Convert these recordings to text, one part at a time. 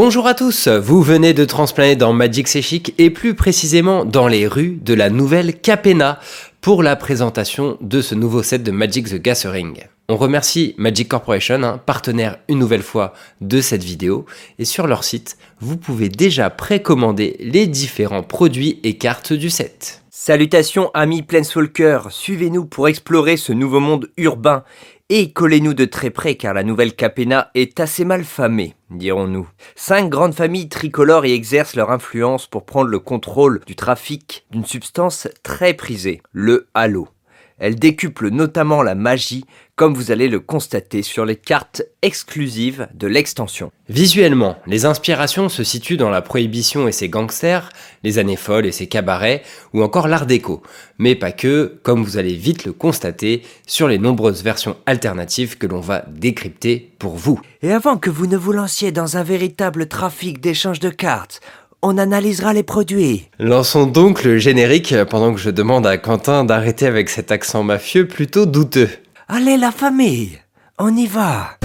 Bonjour à tous, vous venez de transplaner dans Magic C'est et plus précisément dans les rues de la nouvelle Capena pour la présentation de ce nouveau set de Magic the Gathering. On remercie Magic Corporation, hein, partenaire une nouvelle fois de cette vidéo, et sur leur site, vous pouvez déjà précommander les différents produits et cartes du set. Salutations amis Planeswalker, suivez-nous pour explorer ce nouveau monde urbain et collez-nous de très près car la nouvelle Capena est assez mal famée, dirons-nous. Cinq grandes familles tricolores y exercent leur influence pour prendre le contrôle du trafic d'une substance très prisée, le halo. Elle décuple notamment la magie, comme vous allez le constater sur les cartes exclusives de l'extension. Visuellement, les inspirations se situent dans la prohibition et ses gangsters, les années folles et ses cabarets, ou encore l'art déco. Mais pas que, comme vous allez vite le constater, sur les nombreuses versions alternatives que l'on va décrypter pour vous. Et avant que vous ne vous lanciez dans un véritable trafic d'échange de cartes, on analysera les produits. Lançons donc le générique pendant que je demande à Quentin d'arrêter avec cet accent mafieux plutôt douteux. Allez la famille, on y va.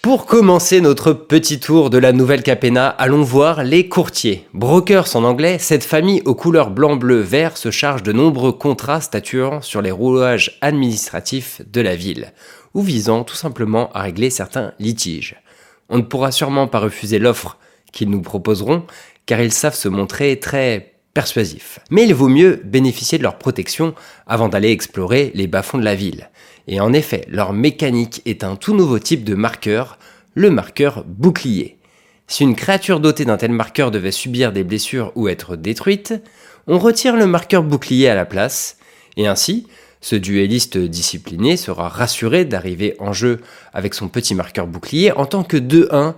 Pour commencer notre petit tour de la nouvelle Capena, allons voir les courtiers. Brokers en anglais, cette famille aux couleurs blanc, bleu, vert se charge de nombreux contrats statuant sur les rouages administratifs de la ville ou visant tout simplement à régler certains litiges. On ne pourra sûrement pas refuser l'offre qu'ils nous proposeront, car ils savent se montrer très persuasifs. Mais il vaut mieux bénéficier de leur protection avant d'aller explorer les bas-fonds de la ville. Et en effet, leur mécanique est un tout nouveau type de marqueur, le marqueur bouclier. Si une créature dotée d'un tel marqueur devait subir des blessures ou être détruite, on retire le marqueur bouclier à la place, et ainsi, ce duelliste discipliné sera rassuré d'arriver en jeu avec son petit marqueur bouclier en tant que 2-1,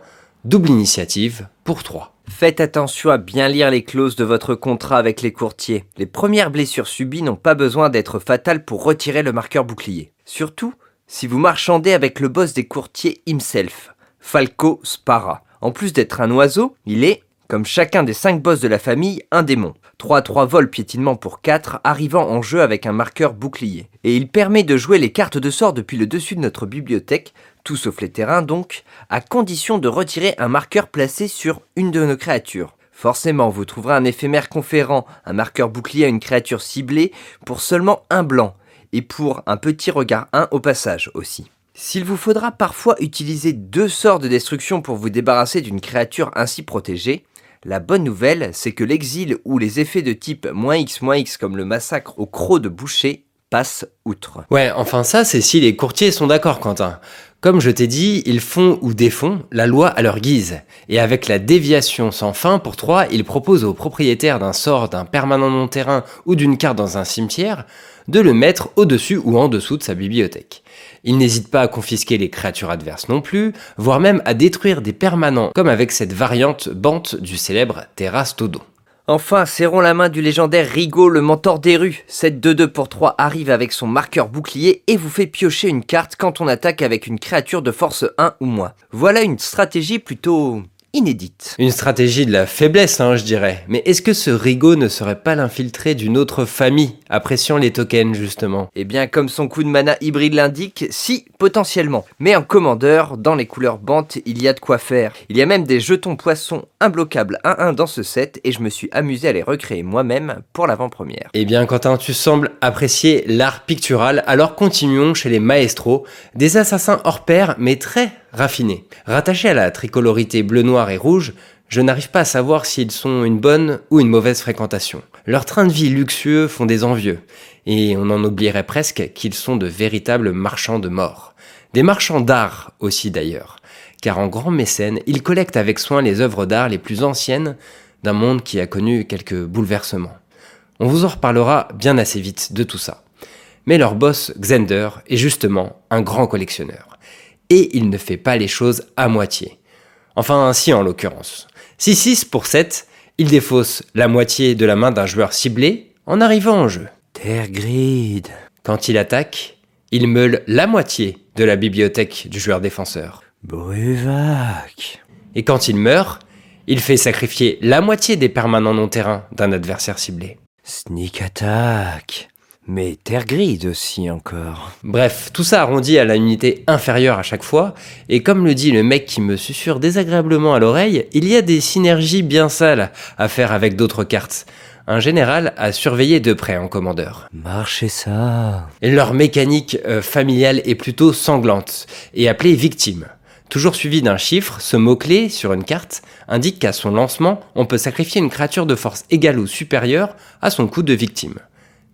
double initiative pour 3. Faites attention à bien lire les clauses de votre contrat avec les courtiers. Les premières blessures subies n'ont pas besoin d'être fatales pour retirer le marqueur bouclier. Surtout si vous marchandez avec le boss des courtiers himself, Falco Spara. En plus d'être un oiseau, il est, comme chacun des 5 boss de la famille, un démon. 3-3 vol piétinement pour 4, arrivant en jeu avec un marqueur bouclier. Et il permet de jouer les cartes de sort depuis le dessus de notre bibliothèque, tout sauf les terrains donc, à condition de retirer un marqueur placé sur une de nos créatures. Forcément, vous trouverez un éphémère conférant un marqueur bouclier à une créature ciblée pour seulement un blanc, et pour un petit regard 1 au passage aussi. S'il vous faudra parfois utiliser deux sorts de destruction pour vous débarrasser d'une créature ainsi protégée, la bonne nouvelle, c'est que l'exil ou les effets de type "-x", "-x", comme le massacre au croc de boucher passent outre. Ouais, enfin ça, c'est si les courtiers sont d'accord, Quentin. Comme je t'ai dit, ils font ou défont la loi à leur guise. Et avec la déviation sans fin pour 3, ils proposent aux propriétaires d'un sort, d'un permanent non-terrain ou d'une carte dans un cimetière de le mettre au-dessus ou en dessous de sa bibliothèque. Ils n'hésitent pas à confisquer les créatures adverses non plus, voire même à détruire des permanents, comme avec cette variante bante du célèbre Terrastodo. Enfin, serrons la main du légendaire Rigaud, le mentor des rues. Cette 2-2 pour 3 arrive avec son marqueur bouclier et vous fait piocher une carte quand on attaque avec une créature de force 1 ou moins. Voilà une stratégie plutôt inédite. Une stratégie de la faiblesse, hein, je dirais. Mais est-ce que ce Rigaud ne serait pas l'infiltré d'une autre famille, appréciant les tokens justement? Eh bien, comme son coup de mana hybride l'indique, si, potentiellement. Mais en commandeur, dans les couleurs bantes, il y a de quoi faire. Il y a même des jetons poissons imbloquables 1-1 dans ce set, et je me suis amusé à les recréer moi-même pour l'avant-première. Eh bien, Quentin, tu sembles apprécier l'art pictural, alors continuons chez les maestros, des assassins hors pair, mais très raffinés. Rattachés à la tricolorité bleu, noir et rouge, je n'arrive pas à savoir s'ils sont une bonne ou une mauvaise fréquentation. Leurs trains de vie luxueux font des envieux, et on en oublierait presque qu'ils sont de véritables marchands de mort. Des marchands d'art aussi d'ailleurs, car en grand mécène, ils collectent avec soin les œuvres d'art les plus anciennes d'un monde qui a connu quelques bouleversements. On vous en reparlera bien assez vite de tout ça. Mais leur boss, Xander, est justement un grand collectionneur et il ne fait pas les choses à moitié. Enfin, ainsi en l'occurrence. 6-6 pour 7, il défausse la moitié de la main d'un joueur ciblé en arrivant en jeu. Tergrid. Quand il attaque, il meule la moitié de la bibliothèque du joueur défenseur. Bruvac. Et quand il meurt, il fait sacrifier la moitié des permanents non-terrains d'un adversaire ciblé. Sneak attack. Mais terre grise aussi encore. Bref, tout ça arrondi à la unité inférieure à chaque fois, et comme le dit le mec qui me susurre désagréablement à l'oreille, il y a des synergies bien sales à faire avec d'autres cartes. Un général à surveiller de près en commandeur. Marchez ça. Et leur mécanique euh, familiale est plutôt sanglante, et appelée victime. Toujours suivi d'un chiffre, ce mot-clé sur une carte indique qu'à son lancement, on peut sacrifier une créature de force égale ou supérieure à son coût de victime.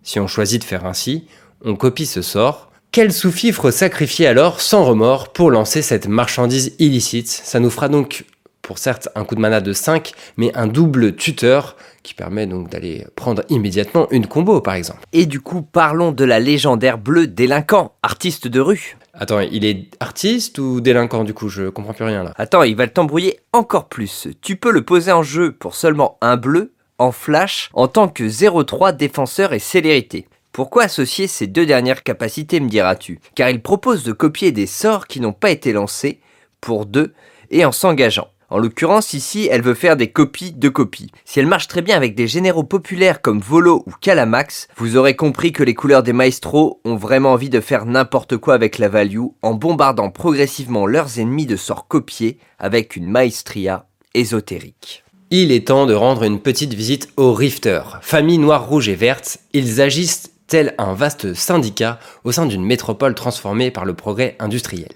Si on choisit de faire ainsi, on copie ce sort. Quel sous-fifre sacrifier alors sans remords pour lancer cette marchandise illicite? Ça nous fera donc, pour certes, un coup de mana de 5, mais un double tuteur qui permet donc d'aller prendre immédiatement une combo par exemple. Et du coup, parlons de la légendaire bleue délinquant, artiste de rue. Attends, il est artiste ou délinquant du coup? Je comprends plus rien là. Attends, il va t'embrouiller encore plus. Tu peux le poser en jeu pour seulement un bleu en flash en tant que 0-3 défenseur et célérité. Pourquoi associer ces deux dernières capacités, me diras-tu? Car il propose de copier des sorts qui n'ont pas été lancés pour deux et en s'engageant. En l'occurrence, ici, elle veut faire des copies de copies. Si elle marche très bien avec des généraux populaires comme Volo ou Calamax, vous aurez compris que les couleurs des maestros ont vraiment envie de faire n'importe quoi avec la value en bombardant progressivement leurs ennemis de sorts copiés avec une maestria ésotérique. Il est temps de rendre une petite visite aux Rifters. Famille noire, rouge et verte, ils agissent tel un vaste syndicat au sein d'une métropole transformée par le progrès industriel.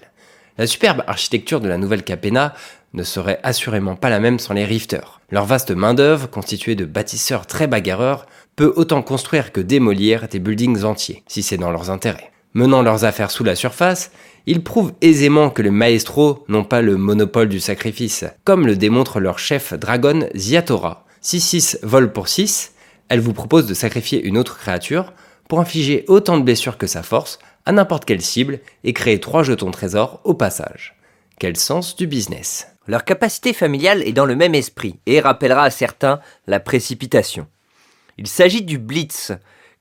La superbe architecture de la nouvelle Capena ne serait assurément pas la même sans les Rifters. Leur vaste main-d'œuvre, constituée de bâtisseurs très bagarreurs, peut autant construire que démolir des buildings entiers, si c'est dans leurs intérêts. Menant leurs affaires sous la surface, ils prouvent aisément que les maestros n'ont pas le monopole du sacrifice, comme le démontre leur chef dragon Ziatora. 6-6 vol pour 6, elle vous propose de sacrifier une autre créature pour infliger autant de blessures que sa force à n'importe quelle cible et créer 3 jetons trésors au passage. Quel sens du business Leur capacité familiale est dans le même esprit et rappellera à certains la précipitation. Il s'agit du Blitz,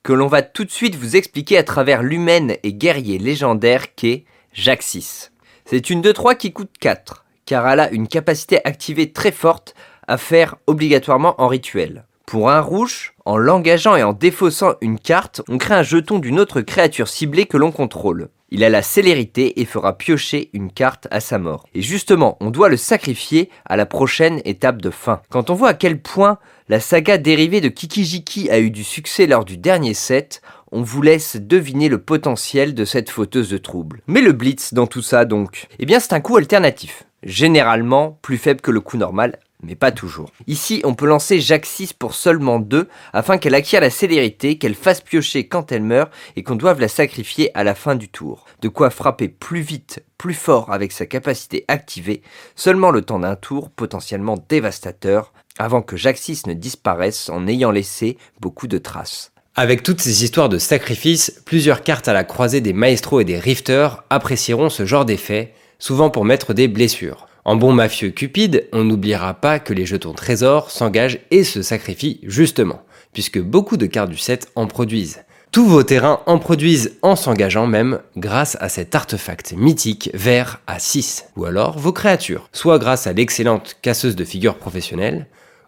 que l'on va tout de suite vous expliquer à travers l'humaine et guerrier légendaire qu'est Jaxis. C'est une 2-3 qui coûte 4, car elle a une capacité activée très forte à faire obligatoirement en rituel. Pour un rouge, en l'engageant et en défaussant une carte, on crée un jeton d'une autre créature ciblée que l'on contrôle. Il a la célérité et fera piocher une carte à sa mort. Et justement, on doit le sacrifier à la prochaine étape de fin. Quand on voit à quel point la saga dérivée de Kikijiki a eu du succès lors du dernier set, on vous laisse deviner le potentiel de cette fauteuse de troubles. Mais le blitz dans tout ça donc? Eh bien c'est un coup alternatif. Généralement plus faible que le coup normal, mais pas toujours. Ici, on peut lancer Jacques 6 pour seulement 2 afin qu'elle acquiert la célérité, qu'elle fasse piocher quand elle meurt et qu'on doive la sacrifier à la fin du tour. De quoi frapper plus vite, plus fort avec sa capacité activée, seulement le temps d'un tour potentiellement dévastateur avant que Jacques 6 ne disparaisse en ayant laissé beaucoup de traces. Avec toutes ces histoires de sacrifices, plusieurs cartes à la croisée des maestros et des rifters apprécieront ce genre d'effet, souvent pour mettre des blessures. En bon mafieux cupide, on n'oubliera pas que les jetons trésors s'engagent et se sacrifient justement, puisque beaucoup de cartes du set en produisent. Tous vos terrains en produisent en s'engageant même grâce à cet artefact mythique vert à 6, ou alors vos créatures, soit grâce à l'excellente casseuse de figures professionnelle,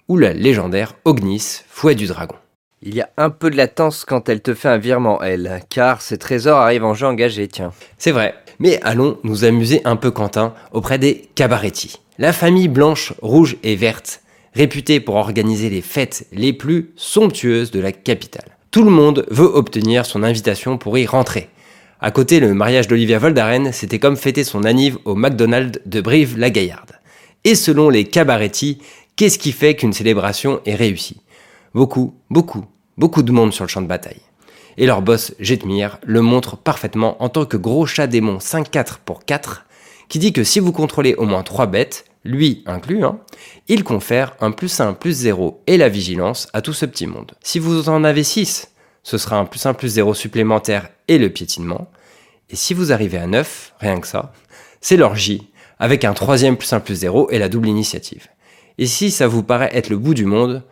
ou la légendaire Ognis, fouet du dragon. Il y a un peu de latence quand elle te fait un virement, elle, car ces trésors arrivent en jeu engagé, tiens. C'est vrai, mais allons nous amuser un peu Quentin auprès des cabarettis. La famille blanche, rouge et verte, réputée pour organiser les fêtes les plus somptueuses de la capitale. Tout le monde veut obtenir son invitation pour y rentrer. À côté, le mariage d'Olivia Voldaren, c'était comme fêter son anniv au McDonald's de Brive-la-Gaillarde. Et selon les cabarettis, qu'est-ce qui fait qu'une célébration est réussie? Beaucoup, beaucoup, beaucoup de monde sur le champ de bataille. Et leur boss, Jetmir, le montre parfaitement en tant que gros chat démon 5-4 pour 4, qui dit que si vous contrôlez au moins 3 bêtes, lui inclus, hein, il confère un plus 1 plus 0 et la vigilance à tout ce petit monde. Si vous en avez 6, ce sera un plus 1 plus 0 supplémentaire et le piétinement. Et si vous arrivez à 9, rien que ça, c'est l'orgie, avec un troisième plus 1 plus 0 et la double initiative. Et si ça vous paraît être le bout du monde,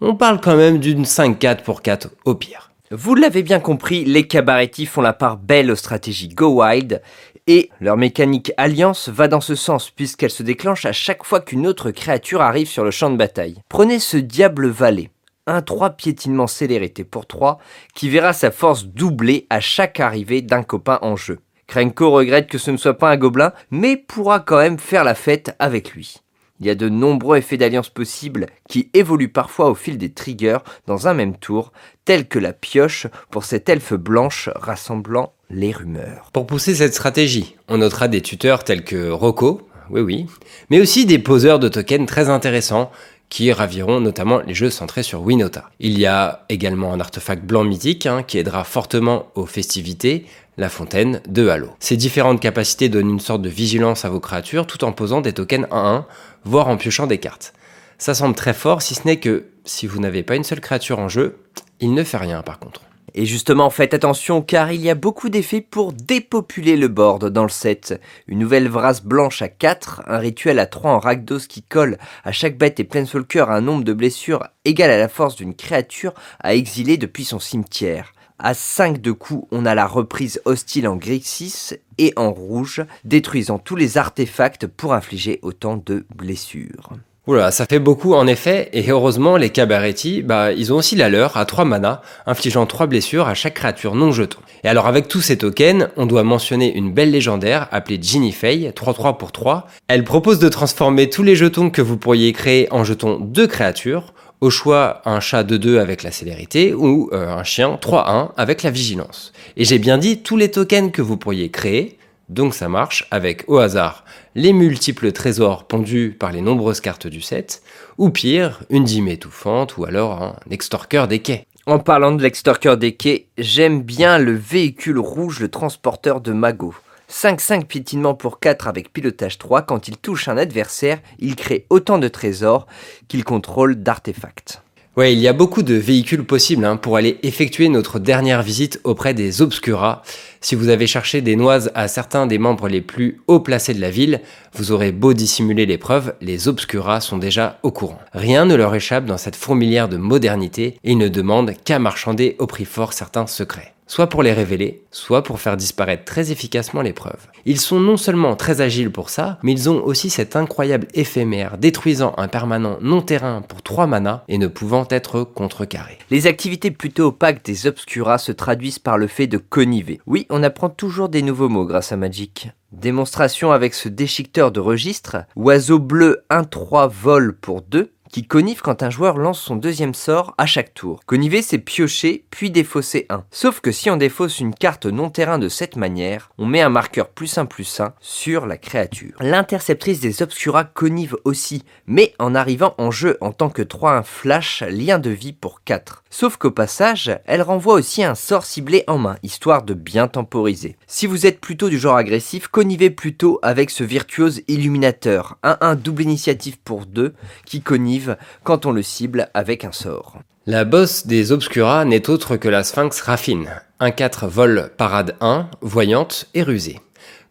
on parle quand même d'une 5-4 pour 4 au pire. Vous l'avez bien compris, les cabarettis font la part belle aux stratégies Go Wild et leur mécanique Alliance va dans ce sens puisqu'elle se déclenche à chaque fois qu'une autre créature arrive sur le champ de bataille. Prenez ce Diable Valet, un 3 piétinement célérité pour 3 qui verra sa force doubler à chaque arrivée d'un copain en jeu. Krenko regrette que ce ne soit pas un gobelin, mais pourra quand même faire la fête avec lui. Il y a de nombreux effets d'alliance possibles qui évoluent parfois au fil des triggers dans un même tour, tels que la pioche pour cette elfe blanche rassemblant les rumeurs. Pour pousser cette stratégie, on notera des tuteurs tels que Rocco, oui oui, mais aussi des poseurs de tokens très intéressants qui raviront notamment les jeux centrés sur Winota. Il y a également un artefact blanc mythique hein, qui aidera fortement aux festivités, la fontaine de Halo. Ces différentes capacités donnent une sorte de vigilance à vos créatures tout en posant des tokens 1-1, voire en piochant des cartes. Ça semble très fort si ce n'est que si vous n'avez pas une seule créature en jeu, il ne fait rien par contre. Et justement, faites attention car il y a beaucoup d'effets pour dépopuler le board dans le set. Une nouvelle vrasse blanche à 4, un rituel à 3 en Rakdos qui colle à chaque bête et Planeswalker un nombre de blessures égal à la force d'une créature à exiler depuis son cimetière. À 5 de coups, on a la reprise hostile en Grixis et en rouge, détruisant tous les artefacts pour infliger autant de blessures. Oula, ça fait beaucoup en effet, et heureusement les Cabaretti, bah, ils ont aussi la leur à 3 mana, infligeant 3 blessures à chaque créature non jeton. Et alors avec tous ces tokens, on doit mentionner une belle légendaire appelée Ginny Fay, 3-3 pour 3. Elle propose de transformer tous les jetons que vous pourriez créer en jetons de créatures, au choix, un chat de 2 avec la célérité ou euh, un chien 3-1 avec la vigilance. Et j'ai bien dit tous les tokens que vous pourriez créer, donc ça marche avec au hasard les multiples trésors pondus par les nombreuses cartes du set, ou pire, une dîme étouffante ou alors un extorqueur des quais. En parlant de l'extorqueur des quais, j'aime bien le véhicule rouge, le transporteur de Mago. 5-5 piétinement pour 4 avec pilotage 3, quand il touche un adversaire, il crée autant de trésors qu'il contrôle d'artefacts. Ouais, il y a beaucoup de véhicules possibles hein, pour aller effectuer notre dernière visite auprès des Obscura. Si vous avez cherché des noises à certains des membres les plus haut placés de la ville, vous aurez beau dissimuler l'épreuve, les Obscura sont déjà au courant. Rien ne leur échappe dans cette fourmilière de modernité et ils ne demandent qu'à marchander au prix fort certains secrets soit pour les révéler, soit pour faire disparaître très efficacement l'épreuve. Ils sont non seulement très agiles pour ça, mais ils ont aussi cet incroyable éphémère détruisant un permanent non terrain pour 3 manas et ne pouvant être contrecarrés. Les activités plutôt opaques des Obscuras se traduisent par le fait de conniver. Oui, on apprend toujours des nouveaux mots grâce à Magic. Démonstration avec ce déchiqueteur de registre, oiseau bleu 1-3 vol pour 2, qui connive quand un joueur lance son deuxième sort à chaque tour. Conniver, c'est piocher, puis défausser un. Sauf que si on défausse une carte non terrain de cette manière, on met un marqueur plus 1 plus 1 sur la créature. L'interceptrice des Obscura connive aussi, mais en arrivant en jeu en tant que 3-1 flash, lien de vie pour 4. Sauf qu'au passage, elle renvoie aussi un sort ciblé en main, histoire de bien temporiser. Si vous êtes plutôt du genre agressif, connivez plutôt avec ce virtuose illuminateur, 1-1 double initiative pour 2, qui connive quand on le cible avec un sort. La bosse des Obscura n'est autre que la Sphinx Raffine, 1-4 vol parade 1, voyante et rusée.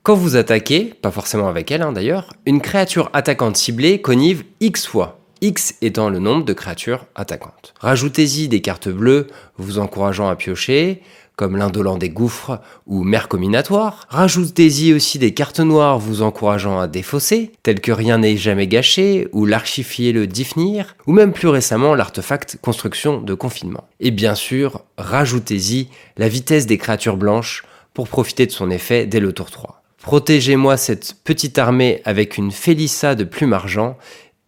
Quand vous attaquez, pas forcément avec elle hein, d'ailleurs, une créature attaquante ciblée connive X fois, X étant le nombre de créatures attaquantes. Rajoutez-y des cartes bleues vous encourageant à piocher, comme l'indolent des gouffres ou mer combinatoire. Rajoutez-y aussi des cartes noires vous encourageant à défausser, telles que rien n'est jamais gâché ou l'archifier le Difnir, ou même plus récemment l'artefact construction de confinement. Et bien sûr, rajoutez-y la vitesse des créatures blanches pour profiter de son effet dès le tour 3. Protégez-moi cette petite armée avec une Félissa de plume argent,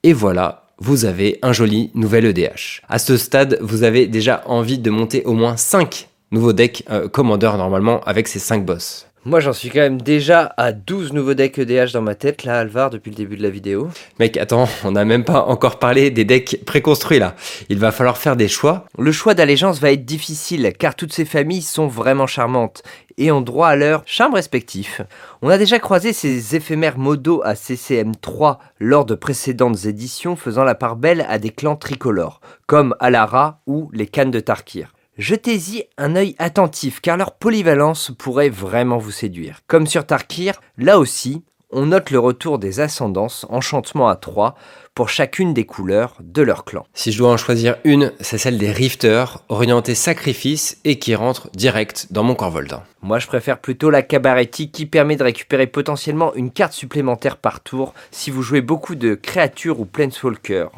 et voilà, vous avez un joli nouvel EDH. À ce stade, vous avez déjà envie de monter au moins 5 nouveaux decks euh, Commander normalement avec ces 5 boss. Moi, j'en suis quand même déjà à 12 nouveaux decks EDH dans ma tête, là, Alvar, depuis le début de la vidéo. Mec, attends, on n'a même pas encore parlé des decks préconstruits, là. Il va falloir faire des choix. Le choix d'allégeance va être difficile, car toutes ces familles sont vraiment charmantes, et ont droit à leur charme respectif. On a déjà croisé ces éphémères modos à CCM3 lors de précédentes éditions, faisant la part belle à des clans tricolores, comme Alara ou les Cannes de Tarkir jetez-y un œil attentif car leur polyvalence pourrait vraiment vous séduire. Comme sur Tarkir, là aussi, on note le retour des ascendances, enchantement à 3, pour chacune des couleurs de leur clan. Si je dois en choisir une, c'est celle des Rifters, orientée sacrifice et qui rentre direct dans mon corps Voldin. Moi je préfère plutôt la Cabaretti qui permet de récupérer potentiellement une carte supplémentaire par tour si vous jouez beaucoup de créatures ou planeswalkers.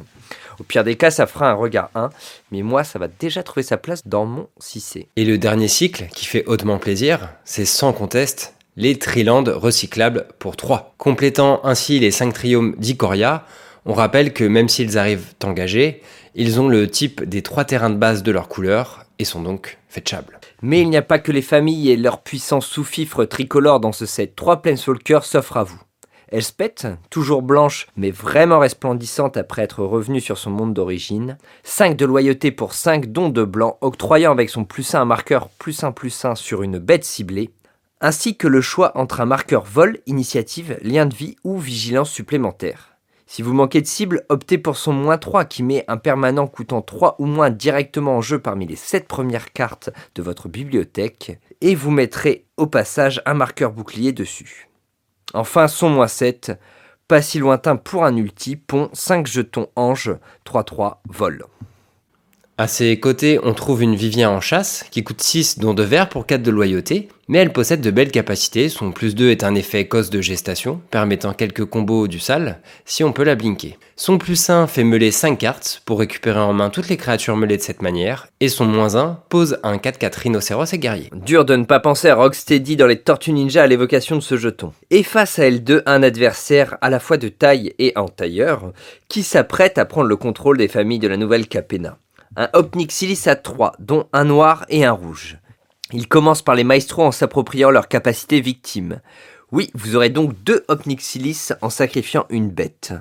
Au pire des cas, ça fera un regard 1, mais moi, ça va déjà trouver sa place dans mon 6C. Et le dernier cycle, qui fait hautement plaisir, c'est sans conteste les Trilandes recyclables pour 3. Complétant ainsi les 5 triomes d'Icoria, on rappelle que même s'ils arrivent engagés, ils ont le type des trois terrains de base de leur couleur et sont donc fetchables. Mais il n'y a pas que les familles et leurs puissants sous-fifres tricolores dans ce set. Trois Planeswalkers s'offrent à vous. Elspeth, toujours blanche mais vraiment resplendissante après être revenue sur son monde d'origine. 5 de loyauté pour 5 dons de blanc, octroyant avec son plus 1 un marqueur plus 1 plus 1 sur une bête ciblée. Ainsi que le choix entre un marqueur vol, initiative, lien de vie ou vigilance supplémentaire. Si vous manquez de cible, optez pour son moins 3 qui met un permanent coûtant 3 ou moins directement en jeu parmi les 7 premières cartes de votre bibliothèque, et vous mettrez au passage un marqueur bouclier dessus. Enfin, son moins 7, pas si lointain pour un ulti, pont 5 jetons ange, 3-3 vol. À ses côtés, on trouve une Vivien en chasse qui coûte 6 dons de verre pour 4 de loyauté, mais elle possède de belles capacités. Son plus 2 est un effet cause de gestation, permettant quelques combos du sale si on peut la blinker. Son plus 1 fait meuler 5 cartes pour récupérer en main toutes les créatures meulées de cette manière, et son moins 1 pose un 4-4 rhinocéros et guerrier. Dur de ne pas penser à Rocksteady dans les Tortues Ninja à l'évocation de ce jeton. Et face à L2, un adversaire à la fois de taille et en tailleur, qui s'apprête à prendre le contrôle des familles de la nouvelle Capena un Opnixilis à 3, dont un noir et un rouge. Il commence par les maestros en s'appropriant leur capacité victime. Oui, vous aurez donc deux Opnixilis en sacrifiant une bête,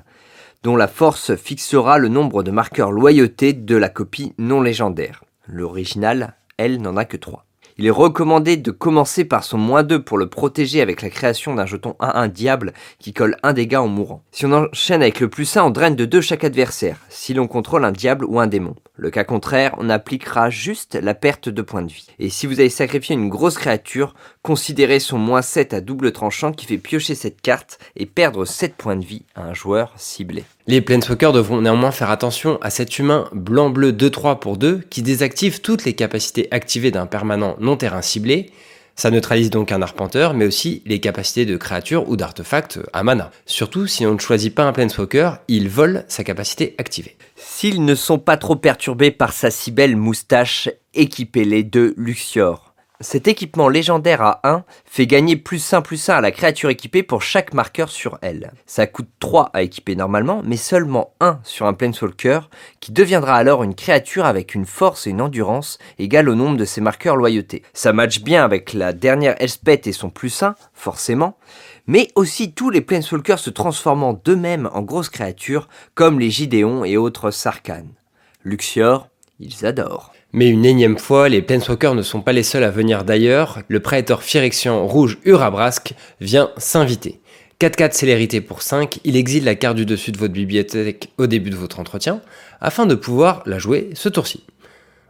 dont la force fixera le nombre de marqueurs loyauté de la copie non légendaire. L'original, elle, n'en a que 3. Il est recommandé de commencer par son moins 2 pour le protéger avec la création d'un jeton 1-1 diable qui colle un dégât en mourant. Si on enchaîne avec le plus 1, on draine de 2 chaque adversaire, si l'on contrôle un diable ou un démon. Le cas contraire, on appliquera juste la perte de points de vie. Et si vous avez sacrifié une grosse créature, considérez son moins 7 à double tranchant qui fait piocher cette carte et perdre 7 points de vie à un joueur ciblé. Les Planeswalkers devront néanmoins faire attention à cet humain blanc-bleu 2-3 pour 2 qui désactive toutes les capacités activées d'un permanent non terrain ciblé ça neutralise donc un arpenteur, mais aussi les capacités de créatures ou d'artefacts à mana. Surtout si on ne choisit pas un Planeswalker, il vole sa capacité activée. S'ils ne sont pas trop perturbés par sa si belle moustache, équipez-les de Luxior. Cet équipement légendaire à 1 fait gagner plus 1 plus 1 à la créature équipée pour chaque marqueur sur elle. Ça coûte 3 à équiper normalement, mais seulement 1 sur un Planeswalker, qui deviendra alors une créature avec une force et une endurance égale au nombre de ses marqueurs loyauté. Ça match bien avec la dernière Elspeth et son plus 1, forcément, mais aussi tous les Planeswalkers se transformant d'eux-mêmes en grosses créatures, comme les Gideons et autres Sarkhan. Luxior, ils adorent. Mais une énième fois, les Planeswalkers ne sont pas les seuls à venir d'ailleurs, le Praetor Phyrexian rouge Urabrask vient s'inviter. 4-4 célérité pour 5, il exile la carte du dessus de votre bibliothèque au début de votre entretien, afin de pouvoir la jouer ce tour-ci.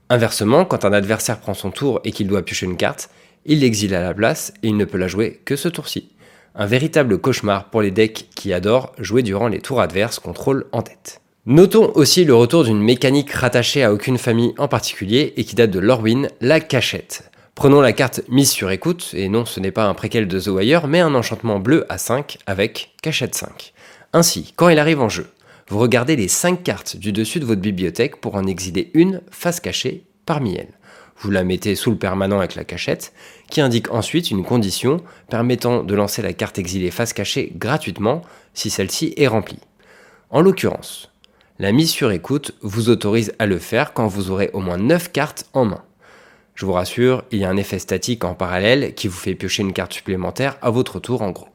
Inversement, quand un adversaire prend son tour et qu'il doit piocher une carte, il l'exile à la place et il ne peut la jouer que ce tour-ci. Un véritable cauchemar pour les decks qui adorent jouer durant les tours adverses contrôle en tête. Notons aussi le retour d'une mécanique rattachée à aucune famille en particulier et qui date de Lorwyn, la cachette. Prenons la carte mise sur écoute, et non ce n'est pas un préquel de The Wire, mais un enchantement bleu à 5 avec cachette 5. Ainsi, quand il arrive en jeu, vous regardez les 5 cartes du dessus de votre bibliothèque pour en exiler une face cachée parmi elles. Vous la mettez sous le permanent avec la cachette, qui indique ensuite une condition permettant de lancer la carte exilée face cachée gratuitement si celle-ci est remplie. En l'occurrence, la mise sur écoute vous autorise à le faire quand vous aurez au moins 9 cartes en main. Je vous rassure, il y a un effet statique en parallèle qui vous fait piocher une carte supplémentaire à votre tour en gros.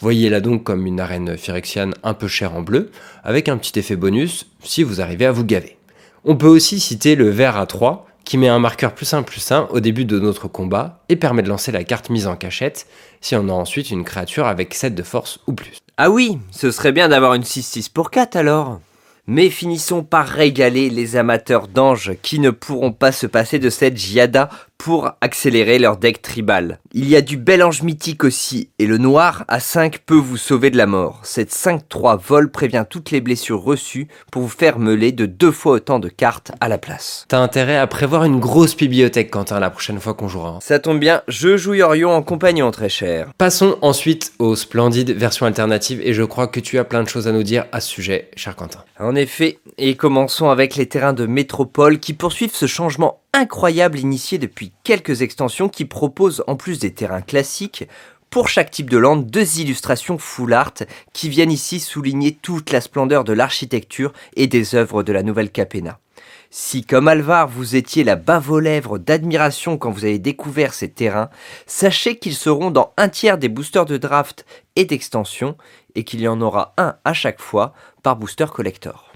Voyez-la donc comme une arène phyrexiane un peu chère en bleu, avec un petit effet bonus si vous arrivez à vous gaver. On peut aussi citer le vert à 3, qui met un marqueur plus 1 plus 1 au début de notre combat et permet de lancer la carte mise en cachette si on a ensuite une créature avec 7 de force ou plus. Ah oui, ce serait bien d'avoir une 6-6 pour 4 alors mais finissons par régaler les amateurs d'anges qui ne pourront pas se passer de cette giada pour accélérer leur deck tribal. Il y a du bel ange mythique aussi, et le noir à 5 peut vous sauver de la mort. Cette 5-3 vol prévient toutes les blessures reçues pour vous faire meuler de deux fois autant de cartes à la place. T'as intérêt à prévoir une grosse bibliothèque, Quentin, la prochaine fois qu'on jouera. Ça tombe bien, je joue Yorion en compagnon, très cher. Passons ensuite aux splendides versions alternatives, et je crois que tu as plein de choses à nous dire à ce sujet, cher Quentin. En effet, et commençons avec les terrains de métropole qui poursuivent ce changement incroyable initié depuis quelques extensions qui proposent en plus des terrains classiques pour chaque type de land, deux illustrations full art qui viennent ici souligner toute la splendeur de l'architecture et des œuvres de la nouvelle Capena. Si, comme Alvar, vous étiez la bave aux lèvres d'admiration quand vous avez découvert ces terrains, sachez qu'ils seront dans un tiers des boosters de draft et d'extension, et qu'il y en aura un à chaque fois par booster collector.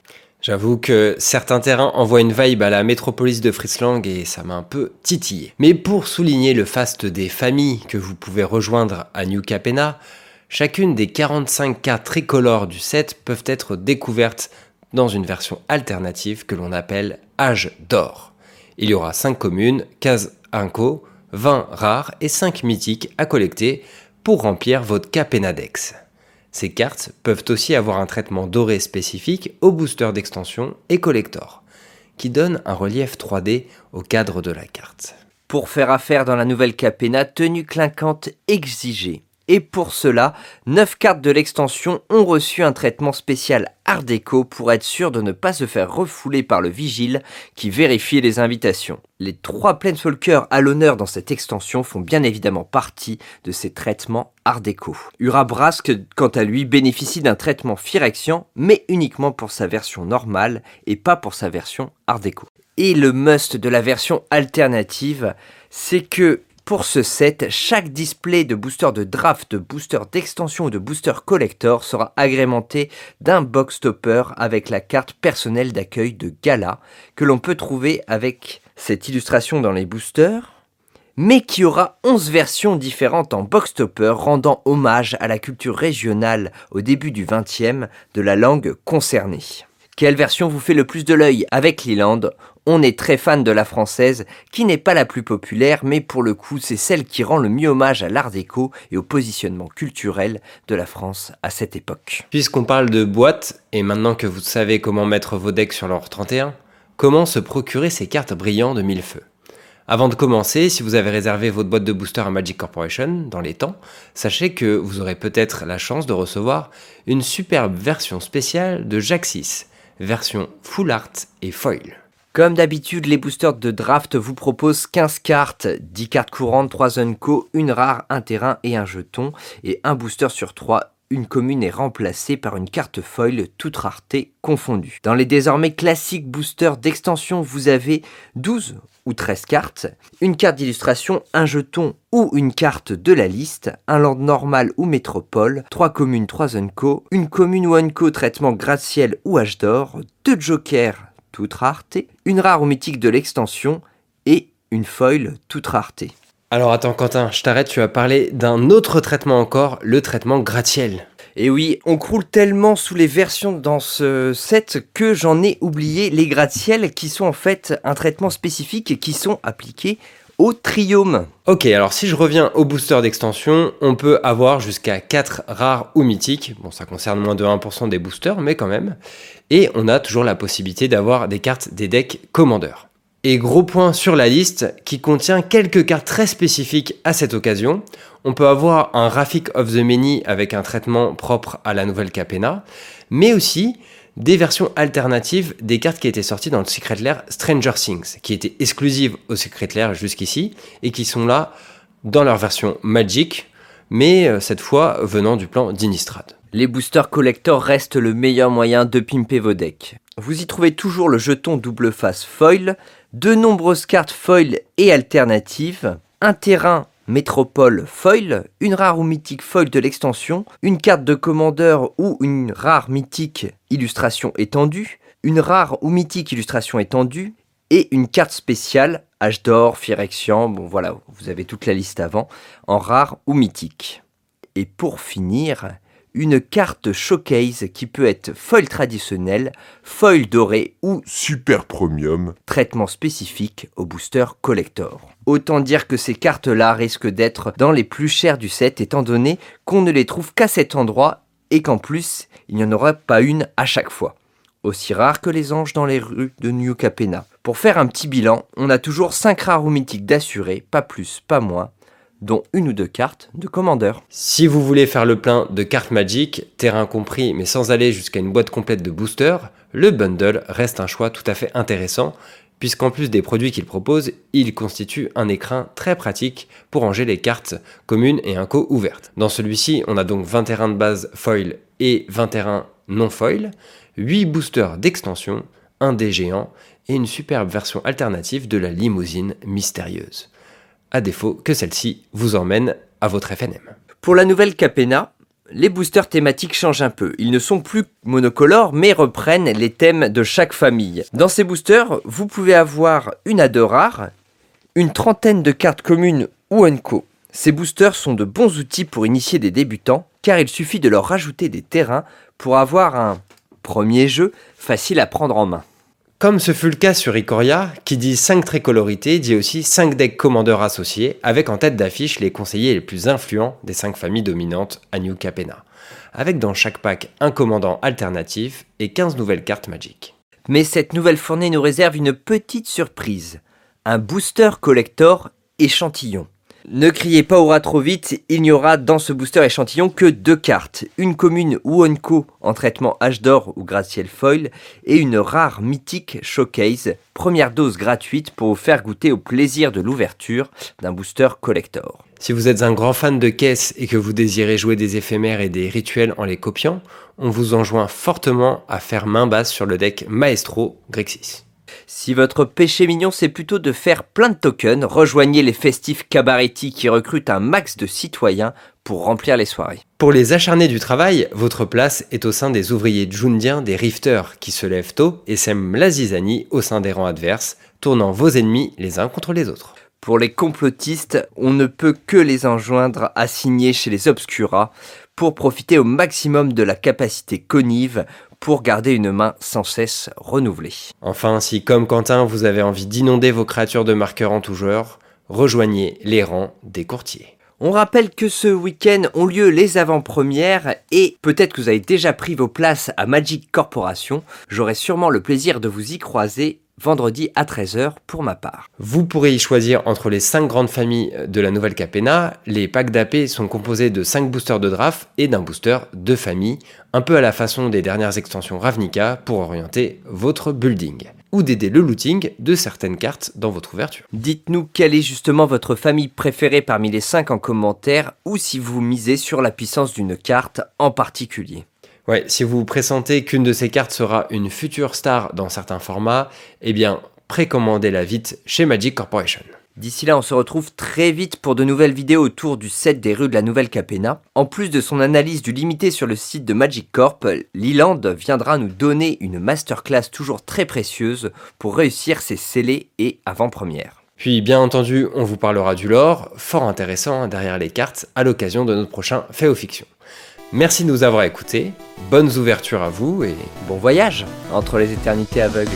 J'avoue que certains terrains envoient une vibe à la métropolis de Friesland et ça m'a un peu titillé. Mais pour souligner le faste des familles que vous pouvez rejoindre à New Capena, chacune des 45 cartes tricolores du set peuvent être découvertes dans une version alternative que l'on appelle Âge d'or. Il y aura 5 communes, 15 inco, 20 rares et 5 mythiques à collecter pour remplir votre Capenadex. Ces cartes peuvent aussi avoir un traitement doré spécifique au booster d'extension et collector, qui donne un relief 3D au cadre de la carte. Pour faire affaire dans la nouvelle Capena, tenue clinquante exigée. Et pour cela, 9 cartes de l'extension ont reçu un traitement spécial Art déco pour être sûr de ne pas se faire refouler par le vigile qui vérifie les invitations. Les trois Planeswalkers à l'honneur dans cette extension font bien évidemment partie de ces traitements Art déco. Urabrask, quant à lui, bénéficie d'un traitement Phyrexian, mais uniquement pour sa version normale et pas pour sa version Art déco. Et le must de la version alternative, c'est que pour ce set, chaque display de booster de draft, de booster d'extension ou de booster collector sera agrémenté d'un box topper avec la carte personnelle d'accueil de Gala que l'on peut trouver avec cette illustration dans les boosters mais qui aura 11 versions différentes en box topper rendant hommage à la culture régionale au début du 20e de la langue concernée. Quelle version vous fait le plus de l'œil avec Leland? On est très fan de la française, qui n'est pas la plus populaire, mais pour le coup, c'est celle qui rend le mieux hommage à l'art déco et au positionnement culturel de la France à cette époque. Puisqu'on parle de boîtes, et maintenant que vous savez comment mettre vos decks sur leur 31, comment se procurer ces cartes brillantes de mille feux? Avant de commencer, si vous avez réservé votre boîte de booster à Magic Corporation dans les temps, sachez que vous aurez peut-être la chance de recevoir une superbe version spéciale de Jaxis, version full art et foil. Comme d'habitude, les boosters de draft vous proposent 15 cartes, 10 cartes courantes, 3 Unco, une rare, un terrain et un jeton, et un booster sur 3 une commune est remplacée par une carte foil toute rareté confondue. Dans les désormais classiques boosters d'extension, vous avez 12 ou 13 cartes, une carte d'illustration, un jeton ou une carte de la liste, un land normal ou métropole, 3 communes, 3 unco, une commune ou unco traitement gratte-ciel ou âge d'or, 2 jokers toute rareté, une rare ou mythique de l'extension et une foil toute rareté. Alors attends Quentin, je t'arrête, tu as parlé d'un autre traitement encore, le traitement gratte-ciel. Et oui, on croule tellement sous les versions dans ce set que j'en ai oublié les gratte-ciel qui sont en fait un traitement spécifique qui sont appliqués au triome. Ok, alors si je reviens au booster d'extension, on peut avoir jusqu'à 4 rares ou mythiques. Bon, ça concerne moins de 1% des boosters, mais quand même. Et on a toujours la possibilité d'avoir des cartes des decks commandeurs. Et gros point sur la liste qui contient quelques cartes très spécifiques à cette occasion. On peut avoir un Rafik of the Many avec un traitement propre à la nouvelle Capena, mais aussi des versions alternatives des cartes qui étaient sorties dans le Secret Lair Stranger Things, qui étaient exclusives au Secret Lair jusqu'ici et qui sont là dans leur version Magic, mais euh, cette fois venant du plan d'Inistrad. Les boosters collector restent le meilleur moyen de pimper vos decks. Vous y trouvez toujours le jeton double face foil, de nombreuses cartes foil et alternatives, un terrain métropole foil, une rare ou mythique foil de l'extension, une carte de commandeur ou une rare mythique illustration étendue, une rare ou mythique illustration étendue, et une carte spéciale, H d'or, Phyrexian, bon voilà, vous avez toute la liste avant, en rare ou mythique. Et pour finir, une carte showcase qui peut être foil traditionnel, foil doré ou super premium, traitement spécifique au booster collector. Autant dire que ces cartes-là risquent d'être dans les plus chères du set étant donné qu'on ne les trouve qu'à cet endroit et qu'en plus il n'y en aura pas une à chaque fois. Aussi rare que les anges dans les rues de New Capena. Pour faire un petit bilan, on a toujours 5 rares ou mythiques d'assurés, pas plus, pas moins, dont une ou deux cartes de commandeur. Si vous voulez faire le plein de cartes Magic, terrain compris, mais sans aller jusqu'à une boîte complète de boosters, le bundle reste un choix tout à fait intéressant, puisqu'en plus des produits qu'il propose, il constitue un écrin très pratique pour ranger les cartes communes et inco ouvertes. Dans celui-ci, on a donc 20 terrains de base foil et 20 terrains non foil, 8 boosters d'extension, un dé géant et une superbe version alternative de la limousine mystérieuse. À défaut que celle-ci vous emmène à votre FNM. Pour la nouvelle Capena, les boosters thématiques changent un peu. Ils ne sont plus monocolores, mais reprennent les thèmes de chaque famille. Dans ces boosters, vous pouvez avoir une ado rare, une trentaine de cartes communes ou unco. Ces boosters sont de bons outils pour initier des débutants, car il suffit de leur rajouter des terrains pour avoir un premier jeu facile à prendre en main. Comme ce fut le cas sur Ikoria, qui dit 5 traits colorités, dit aussi 5 decks commandeurs associés, avec en tête d'affiche les conseillers les plus influents des 5 familles dominantes à New Capena, avec dans chaque pack un commandant alternatif et 15 nouvelles cartes Magic. Mais cette nouvelle fournée nous réserve une petite surprise, un booster collector échantillon. Ne criez pas aura trop vite, il n'y aura dans ce booster échantillon que deux cartes, une commune Wonko en traitement H d'or ou gratte-ciel foil et une rare mythique showcase, première dose gratuite pour vous faire goûter au plaisir de l'ouverture d'un booster collector. Si vous êtes un grand fan de caisses et que vous désirez jouer des éphémères et des rituels en les copiant, on vous enjoint fortement à faire main basse sur le deck Maestro Grixis. Si votre péché mignon c'est plutôt de faire plein de tokens, rejoignez les festifs cabaretti qui recrutent un max de citoyens pour remplir les soirées. Pour les acharnés du travail, votre place est au sein des ouvriers jundiens des rifters qui se lèvent tôt et sèment la zizanie au sein des rangs adverses, tournant vos ennemis les uns contre les autres. Pour les complotistes, on ne peut que les enjoindre à signer chez les Obscura pour profiter au maximum de la capacité conive pour garder une main sans cesse renouvelée. Enfin, si comme Quentin vous avez envie d'inonder vos créatures de marqueurs en tout genre, rejoignez les rangs des courtiers. On rappelle que ce week-end ont lieu les avant-premières et peut-être que vous avez déjà pris vos places à Magic Corporation. J'aurai sûrement le plaisir de vous y croiser vendredi à 13h pour ma part. Vous pourrez y choisir entre les 5 grandes familles de la nouvelle Capena. Les packs d'AP sont composés de 5 boosters de draft et d'un booster de famille, un peu à la façon des dernières extensions Ravnica pour orienter votre building ou d'aider le looting de certaines cartes dans votre ouverture. Dites-nous quelle est justement votre famille préférée parmi les 5 en commentaire ou si vous misez sur la puissance d'une carte en particulier. Ouais, si vous pressentez qu'une de ces cartes sera une future star dans certains formats, eh bien, précommandez-la vite chez Magic Corporation. D'ici là, on se retrouve très vite pour de nouvelles vidéos autour du set des rues de la Nouvelle Capena. En plus de son analyse du limité sur le site de Magic Corp, Leland viendra nous donner une masterclass toujours très précieuse pour réussir ses scellés et avant-premières. Puis bien entendu, on vous parlera du lore, fort intéressant derrière les cartes, à l'occasion de notre prochain Fait aux Fictions. Merci de nous avoir écoutés, bonnes ouvertures à vous et bon voyage entre les éternités aveugles.